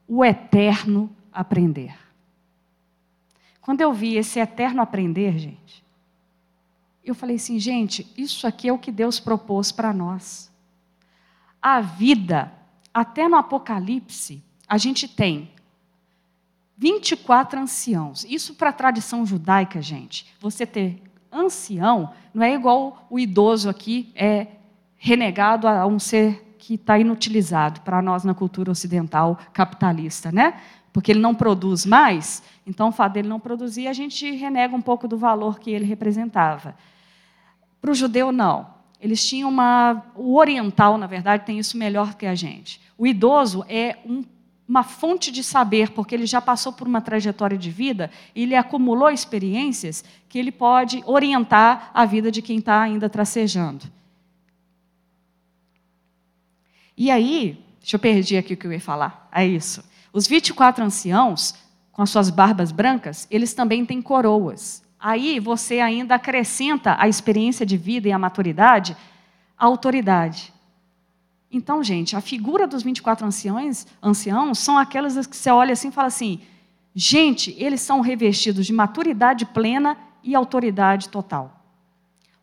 o eterno aprender. Quando eu vi esse eterno aprender, gente, eu falei assim, gente, isso aqui é o que Deus propôs para nós. A vida, até no Apocalipse, a gente tem 24 anciãos. Isso para a tradição judaica, gente. Você ter ancião não é igual o idoso aqui é renegado a um ser que está inutilizado para nós na cultura ocidental capitalista, né? Porque ele não produz mais, então o fato dele não produzir, a gente renega um pouco do valor que ele representava. Para o judeu, não. Eles tinham uma. O oriental, na verdade, tem isso melhor que a gente. O idoso é um, uma fonte de saber, porque ele já passou por uma trajetória de vida e ele acumulou experiências que ele pode orientar a vida de quem está ainda tracejando. E aí, deixa eu perder aqui o que eu ia falar. É isso. Os 24 anciãos, com as suas barbas brancas, eles também têm coroas. Aí você ainda acrescenta a experiência de vida e a maturidade, a autoridade. Então, gente, a figura dos 24 anciãos, anciãos são aquelas que você olha assim e fala assim: gente, eles são revestidos de maturidade plena e autoridade total.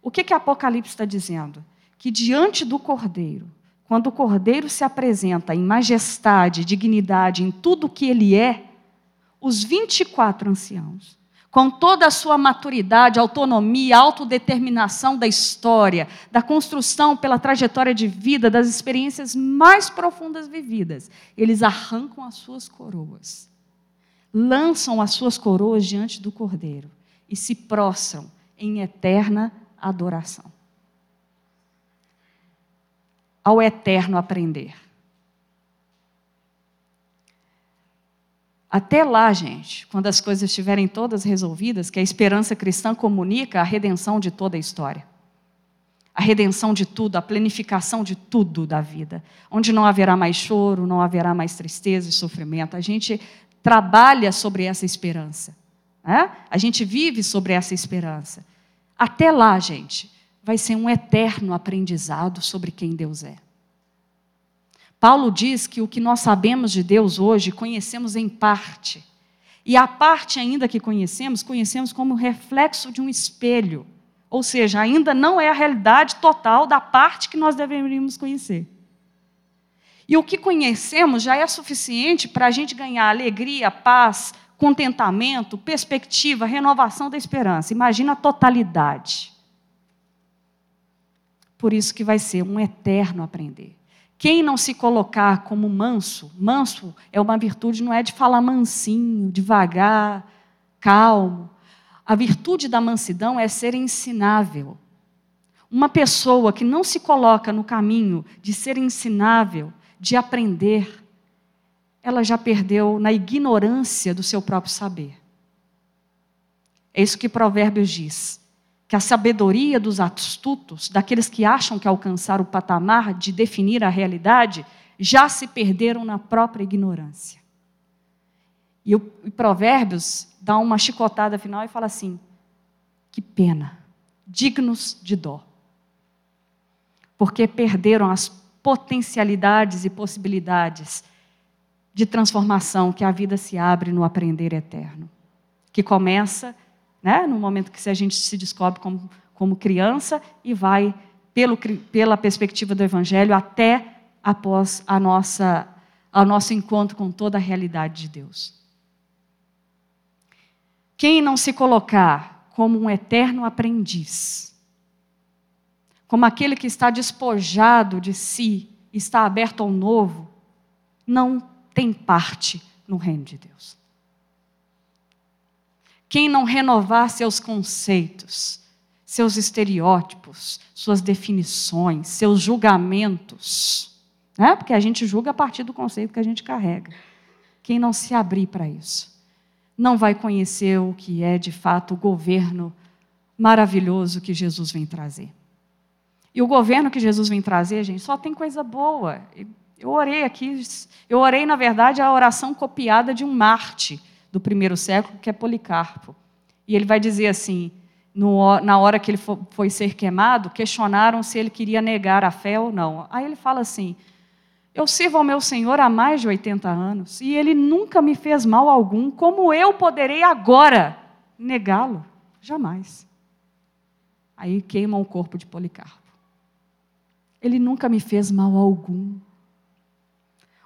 O que, que Apocalipse está dizendo? Que diante do Cordeiro, quando o Cordeiro se apresenta em majestade, dignidade, em tudo o que ele é, os 24 anciãos com toda a sua maturidade, autonomia, autodeterminação da história, da construção pela trajetória de vida, das experiências mais profundas vividas, eles arrancam as suas coroas, lançam as suas coroas diante do Cordeiro e se prostram em eterna adoração. Ao eterno aprender. Até lá, gente, quando as coisas estiverem todas resolvidas, que a esperança cristã comunica a redenção de toda a história. A redenção de tudo, a planificação de tudo da vida. Onde não haverá mais choro, não haverá mais tristeza e sofrimento. A gente trabalha sobre essa esperança. Né? A gente vive sobre essa esperança. Até lá, gente, vai ser um eterno aprendizado sobre quem Deus é. Paulo diz que o que nós sabemos de Deus hoje, conhecemos em parte. E a parte ainda que conhecemos, conhecemos como reflexo de um espelho. Ou seja, ainda não é a realidade total da parte que nós deveríamos conhecer. E o que conhecemos já é suficiente para a gente ganhar alegria, paz, contentamento, perspectiva, renovação da esperança. Imagina a totalidade. Por isso que vai ser um eterno aprender. Quem não se colocar como manso, manso é uma virtude, não é de falar mansinho, devagar, calmo. A virtude da mansidão é ser ensinável. Uma pessoa que não se coloca no caminho de ser ensinável, de aprender, ela já perdeu na ignorância do seu próprio saber. É isso que Provérbios diz que a sabedoria dos astutos, daqueles que acham que alcançaram o patamar de definir a realidade, já se perderam na própria ignorância. E o Provérbios dá uma chicotada final e fala assim: que pena, dignos de dó, porque perderam as potencialidades e possibilidades de transformação que a vida se abre no aprender eterno, que começa né? no momento que a gente se descobre como, como criança e vai pelo, pela perspectiva do Evangelho até após a nossa, o nosso encontro com toda a realidade de Deus. Quem não se colocar como um eterno aprendiz, como aquele que está despojado de si, está aberto ao novo, não tem parte no reino de Deus. Quem não renovar seus conceitos, seus estereótipos, suas definições, seus julgamentos, né? porque a gente julga a partir do conceito que a gente carrega. Quem não se abrir para isso, não vai conhecer o que é de fato o governo maravilhoso que Jesus vem trazer. E o governo que Jesus vem trazer, gente, só tem coisa boa. Eu orei aqui, eu orei, na verdade, a oração copiada de um Marte do primeiro século, que é Policarpo. E ele vai dizer assim: no, na hora que ele foi ser queimado, questionaram se ele queria negar a fé ou não. Aí ele fala assim: Eu sirvo ao meu Senhor há mais de 80 anos e ele nunca me fez mal algum, como eu poderei agora negá-lo? Jamais. Aí queimam o corpo de Policarpo. Ele nunca me fez mal algum.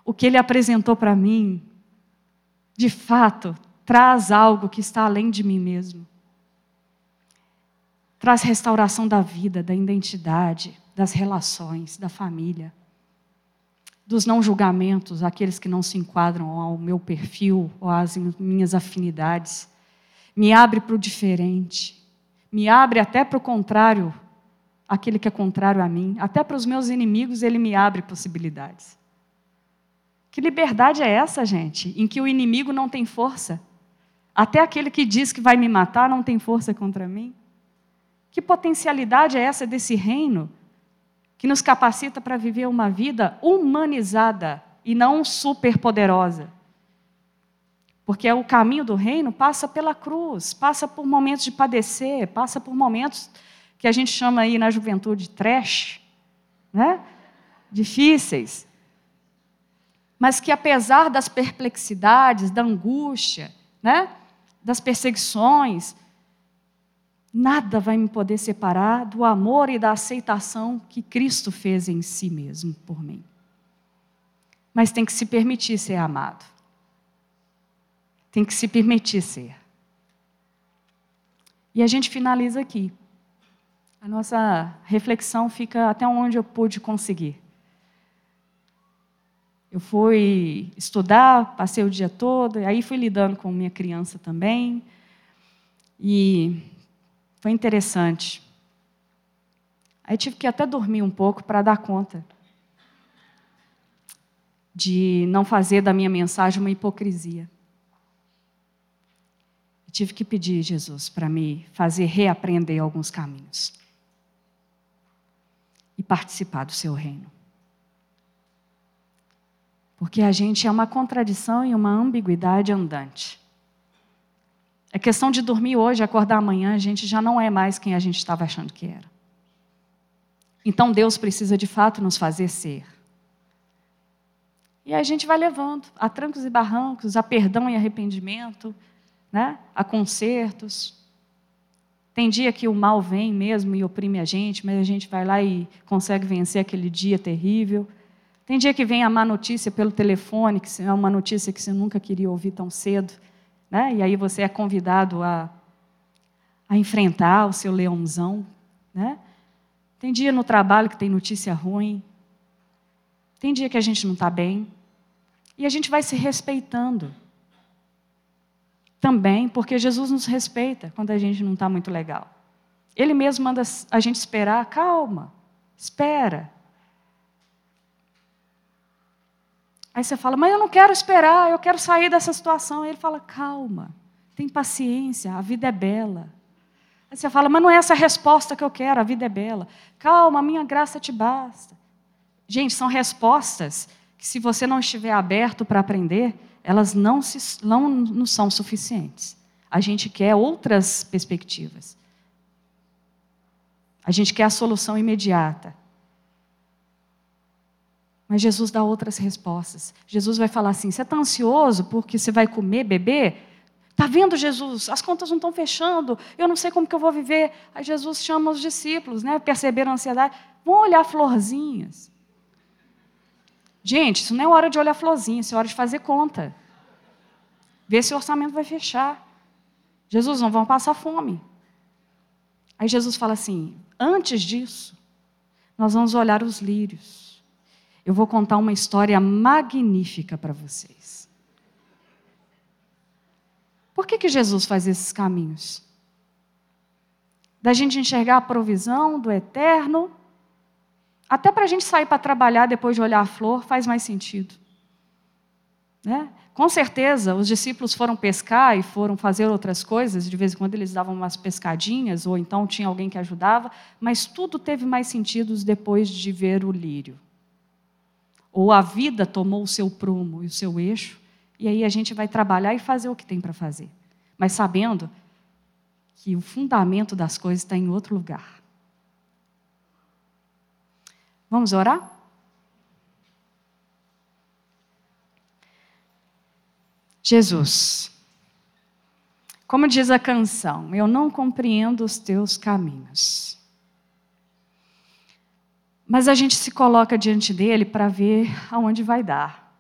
O que ele apresentou para mim de fato, traz algo que está além de mim mesmo. Traz restauração da vida, da identidade, das relações, da família, dos não julgamentos, aqueles que não se enquadram ao meu perfil ou às minhas afinidades. Me abre para o diferente, me abre até para o contrário, aquele que é contrário a mim, até para os meus inimigos ele me abre possibilidades. Que liberdade é essa, gente, em que o inimigo não tem força? Até aquele que diz que vai me matar não tem força contra mim? Que potencialidade é essa desse reino que nos capacita para viver uma vida humanizada e não superpoderosa? Porque o caminho do reino passa pela cruz, passa por momentos de padecer, passa por momentos que a gente chama aí na juventude trash, né? difíceis mas que apesar das perplexidades, da angústia, né, das perseguições, nada vai me poder separar do amor e da aceitação que Cristo fez em si mesmo por mim. Mas tem que se permitir ser amado. Tem que se permitir ser. E a gente finaliza aqui. A nossa reflexão fica até onde eu pude conseguir. Eu fui estudar, passei o dia todo, aí fui lidando com minha criança também. E foi interessante. Aí tive que até dormir um pouco para dar conta de não fazer da minha mensagem uma hipocrisia. tive que pedir Jesus para me fazer reaprender alguns caminhos e participar do seu reino. Porque a gente é uma contradição e uma ambiguidade andante. É questão de dormir hoje, acordar amanhã, a gente já não é mais quem a gente estava achando que era. Então Deus precisa de fato nos fazer ser. E a gente vai levando a trancos e barrancos, a perdão e arrependimento, né? a consertos. Tem dia que o mal vem mesmo e oprime a gente, mas a gente vai lá e consegue vencer aquele dia terrível. Tem dia que vem a má notícia pelo telefone, que é uma notícia que você nunca queria ouvir tão cedo, né? e aí você é convidado a, a enfrentar o seu leãozão. Né? Tem dia no trabalho que tem notícia ruim, tem dia que a gente não está bem, e a gente vai se respeitando. Também porque Jesus nos respeita quando a gente não está muito legal. Ele mesmo manda a gente esperar, calma, espera. Aí você fala, mas eu não quero esperar, eu quero sair dessa situação. Aí ele fala, calma, tem paciência, a vida é bela. Aí você fala, mas não é essa a resposta que eu quero, a vida é bela. Calma, a minha graça te basta. Gente, são respostas que, se você não estiver aberto para aprender, elas não, se, não, não são suficientes. A gente quer outras perspectivas. A gente quer a solução imediata. Mas Jesus dá outras respostas. Jesus vai falar assim: você está ansioso porque você vai comer, beber? Está vendo, Jesus? As contas não estão fechando, eu não sei como que eu vou viver. Aí Jesus chama os discípulos, né? Perceberam a ansiedade. Vão olhar florzinhas. Gente, isso não é hora de olhar florzinha, isso é hora de fazer conta. Ver se o orçamento vai fechar. Jesus, não vão passar fome. Aí Jesus fala assim: antes disso, nós vamos olhar os lírios. Eu vou contar uma história magnífica para vocês. Por que, que Jesus faz esses caminhos? Da gente enxergar a provisão do eterno até para a gente sair para trabalhar depois de olhar a flor faz mais sentido. Né? Com certeza, os discípulos foram pescar e foram fazer outras coisas, de vez em quando eles davam umas pescadinhas, ou então tinha alguém que ajudava, mas tudo teve mais sentido depois de ver o lírio. Ou a vida tomou o seu prumo e o seu eixo, e aí a gente vai trabalhar e fazer o que tem para fazer, mas sabendo que o fundamento das coisas está em outro lugar. Vamos orar? Jesus, como diz a canção, eu não compreendo os teus caminhos. Mas a gente se coloca diante dele para ver aonde vai dar.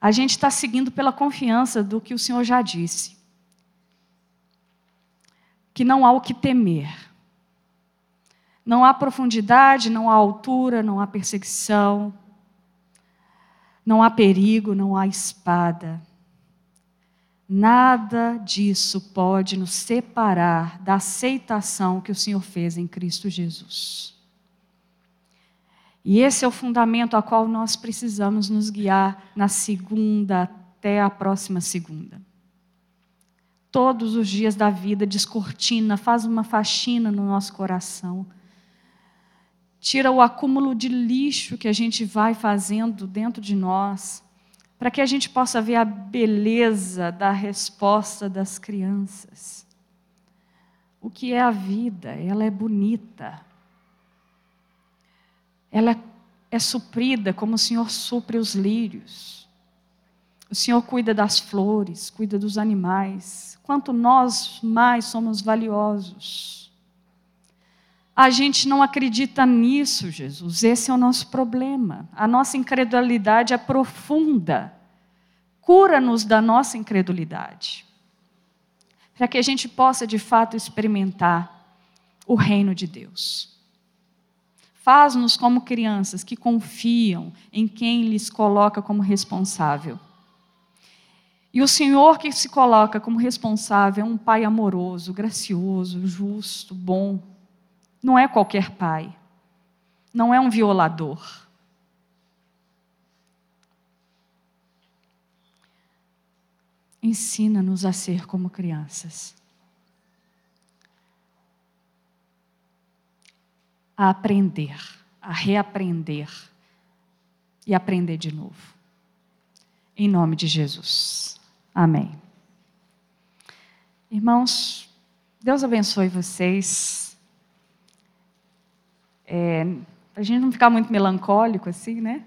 A gente está seguindo pela confiança do que o Senhor já disse. Que não há o que temer não há profundidade, não há altura, não há perseguição, não há perigo, não há espada. Nada disso pode nos separar da aceitação que o Senhor fez em Cristo Jesus. E esse é o fundamento a qual nós precisamos nos guiar na segunda até a próxima segunda. Todos os dias da vida descortina, faz uma faxina no nosso coração tira o acúmulo de lixo que a gente vai fazendo dentro de nós, para que a gente possa ver a beleza da resposta das crianças. O que é a vida? Ela é bonita. Ela é suprida como o Senhor supre os lírios. O Senhor cuida das flores, cuida dos animais. Quanto nós mais somos valiosos. A gente não acredita nisso, Jesus. Esse é o nosso problema. A nossa incredulidade é profunda. Cura-nos da nossa incredulidade. para que a gente possa de fato experimentar o reino de Deus. Faz-nos como crianças que confiam em quem lhes coloca como responsável. E o Senhor que se coloca como responsável é um pai amoroso, gracioso, justo, bom. Não é qualquer pai. Não é um violador. Ensina-nos a ser como crianças. A aprender, a reaprender e aprender de novo. Em nome de Jesus. Amém. Irmãos, Deus abençoe vocês. É, a gente não ficar muito melancólico assim, né?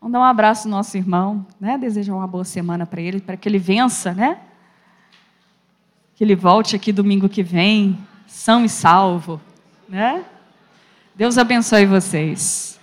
Vamos dar um abraço ao nosso irmão, né? Desejar uma boa semana para ele, para que ele vença, né? Que ele volte aqui domingo que vem, são e salvo né? Deus abençoe vocês.